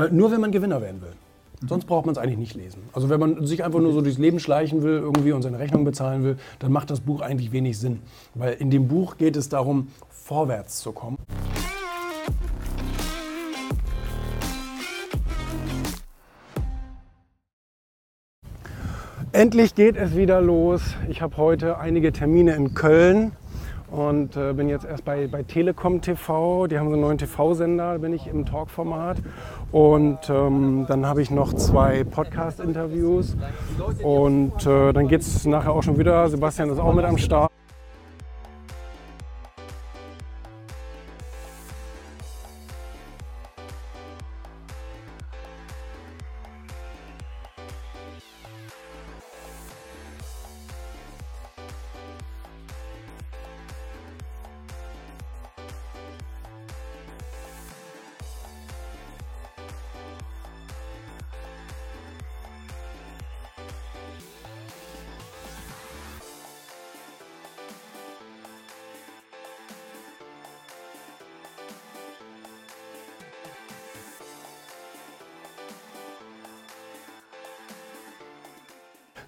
Äh, nur wenn man Gewinner werden will. Sonst braucht man es eigentlich nicht lesen. Also wenn man sich einfach nur so durchs Leben schleichen will irgendwie und seine Rechnung bezahlen will, dann macht das Buch eigentlich wenig Sinn. Weil in dem Buch geht es darum, vorwärts zu kommen. Endlich geht es wieder los. Ich habe heute einige Termine in Köln und äh, bin jetzt erst bei, bei Telekom TV. Die haben so einen neuen TV-Sender, bin ich im Talk-Format. Und ähm, dann habe ich noch zwei Podcast-Interviews. Und äh, dann geht es nachher auch schon wieder. Sebastian ist auch mit am Start.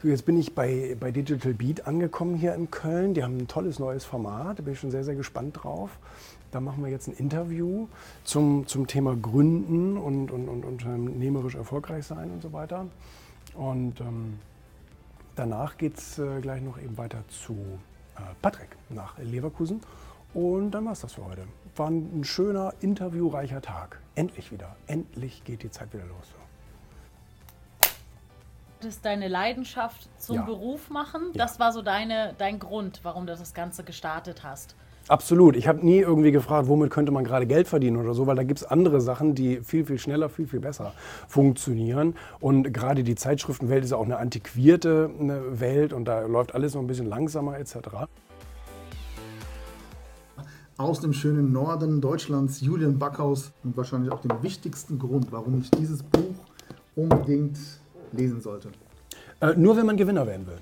So, jetzt bin ich bei, bei Digital Beat angekommen hier in Köln. Die haben ein tolles neues Format, da bin ich schon sehr, sehr gespannt drauf. Da machen wir jetzt ein Interview zum, zum Thema Gründen und, und, und unternehmerisch erfolgreich sein und so weiter. Und ähm, danach geht es äh, gleich noch eben weiter zu äh, Patrick nach Leverkusen. Und dann war es das für heute. War ein schöner, interviewreicher Tag. Endlich wieder. Endlich geht die Zeit wieder los wolltest deine Leidenschaft zum ja. Beruf machen. Ja. Das war so deine, dein Grund, warum du das Ganze gestartet hast. Absolut. Ich habe nie irgendwie gefragt, womit könnte man gerade Geld verdienen oder so, weil da gibt es andere Sachen, die viel, viel schneller, viel, viel besser funktionieren. Und gerade die Zeitschriftenwelt ist auch eine antiquierte eine Welt und da läuft alles noch ein bisschen langsamer etc. Aus dem schönen Norden Deutschlands, Julian Backhaus und wahrscheinlich auch den wichtigsten Grund, warum ich dieses Buch unbedingt lesen sollte? Äh, nur wenn man Gewinner werden will.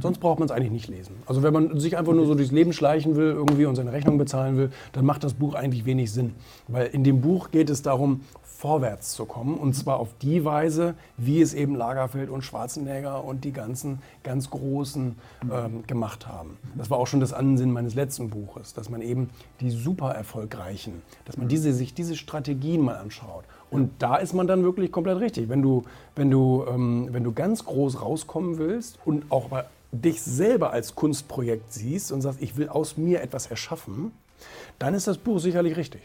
Sonst braucht man es eigentlich nicht lesen. Also wenn man sich einfach nur so durchs Leben schleichen will irgendwie und seine Rechnung bezahlen will, dann macht das Buch eigentlich wenig Sinn. Weil in dem Buch geht es darum, vorwärts zu kommen. Und zwar auf die Weise, wie es eben Lagerfeld und Schwarzenegger und die ganzen ganz Großen ähm, gemacht haben. Das war auch schon das Ansinnen meines letzten Buches, dass man eben die super erfolgreichen, dass man diese, sich diese Strategien mal anschaut und da ist man dann wirklich komplett richtig. Wenn du, wenn du, ähm, wenn du ganz groß rauskommen willst und auch mal dich selber als Kunstprojekt siehst und sagst, ich will aus mir etwas erschaffen, dann ist das Buch sicherlich richtig.